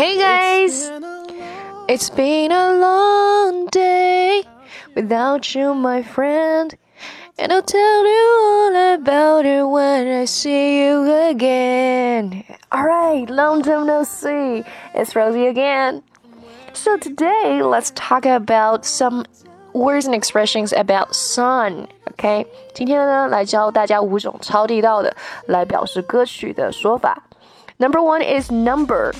Hey guys, it's been a long day without you, my friend. And I'll tell you all about it when I see you again. Alright, long time no see. It's Rosie again. So today, let's talk about some words and expressions about sun. OK，今天呢，来教大家五种超地道的来表示歌曲的说法。Number one is number。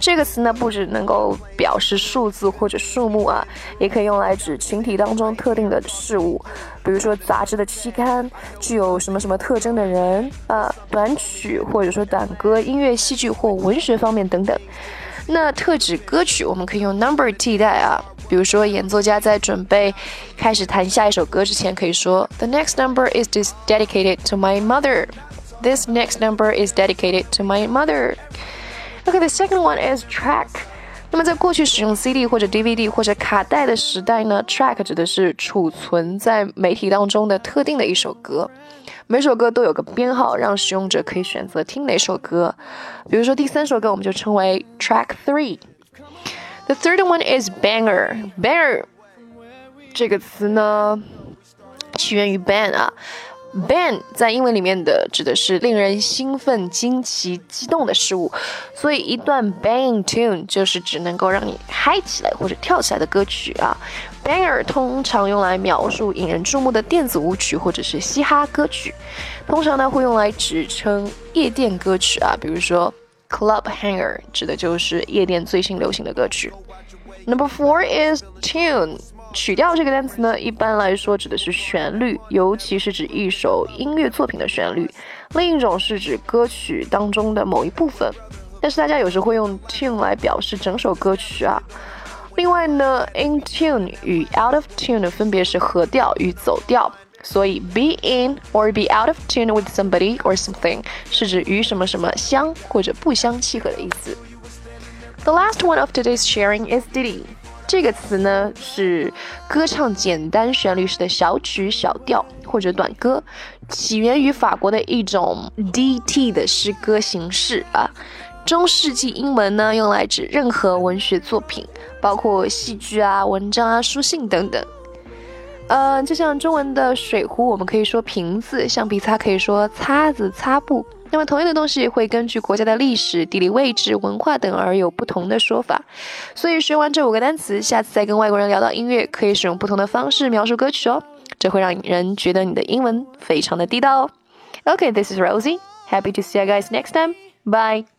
这个词呢，不只能够表示数字或者数目啊，也可以用来指群体当中特定的事物，比如说杂志的期刊，具有什么什么特征的人啊，短曲或者说短歌、音乐、戏剧或文学方面等等。那特指歌曲，我们可以用 number 替代啊，比如说演奏家在准备开始弹下一首歌之前，可以说 The next number is dedicated to my mother. This next number is dedicated to my mother. Okay, the second one is track. 那么在过去使用 CD 或者 DVD 或者卡带的时代呢，track 指的是储存在媒体当中的特定的一首歌。每首歌都有个编号，让使用者可以选择听哪首歌。比如说第三首歌，我们就称为 track three。The third one is banger. Banger 这个词呢，起源于 ban 啊。BAN 在英文里面的指的是令人兴奋、惊奇、激动的事物，所以一段 bang tune 就是指能够让你嗨起来或者跳起来的歌曲啊。Banger 通常用来描述引人注目的电子舞曲或者是嘻哈歌曲，通常呢会用来指称夜店歌曲啊，比如说 club hanger 指的就是夜店最新流行的歌曲。Number four is tune。曲调这个单词呢，一般来说指的是旋律，尤其是指一首音乐作品的旋律。另一种是指歌曲当中的某一部分。但是大家有时会用 tune 来表示整首歌曲啊。另外呢，in tune 与 out of tune 分别是合调与走调，所以 be in or be out of tune with somebody or something 是指与什么什么相或者不相契合的意思。The last one of today's sharing is ditty。 这个词呢是歌唱简单旋律式的小曲小调或者短歌，起源于法国的一种 DT 的诗歌形式啊。中世纪英文呢用来指任何文学作品，包括戏剧啊、文章啊、书信等等。呃，就像中文的水壶，我们可以说瓶子；橡皮擦可以说擦子、擦布。那么同样的东西会根据国家的历史、地理位置、文化等而有不同的说法。所以学完这五个单词，下次再跟外国人聊到音乐，可以使用不同的方式描述歌曲哦，这会让人觉得你的英文非常的地道哦。OK，this is Rosie. Happy to see you guys next time. Bye.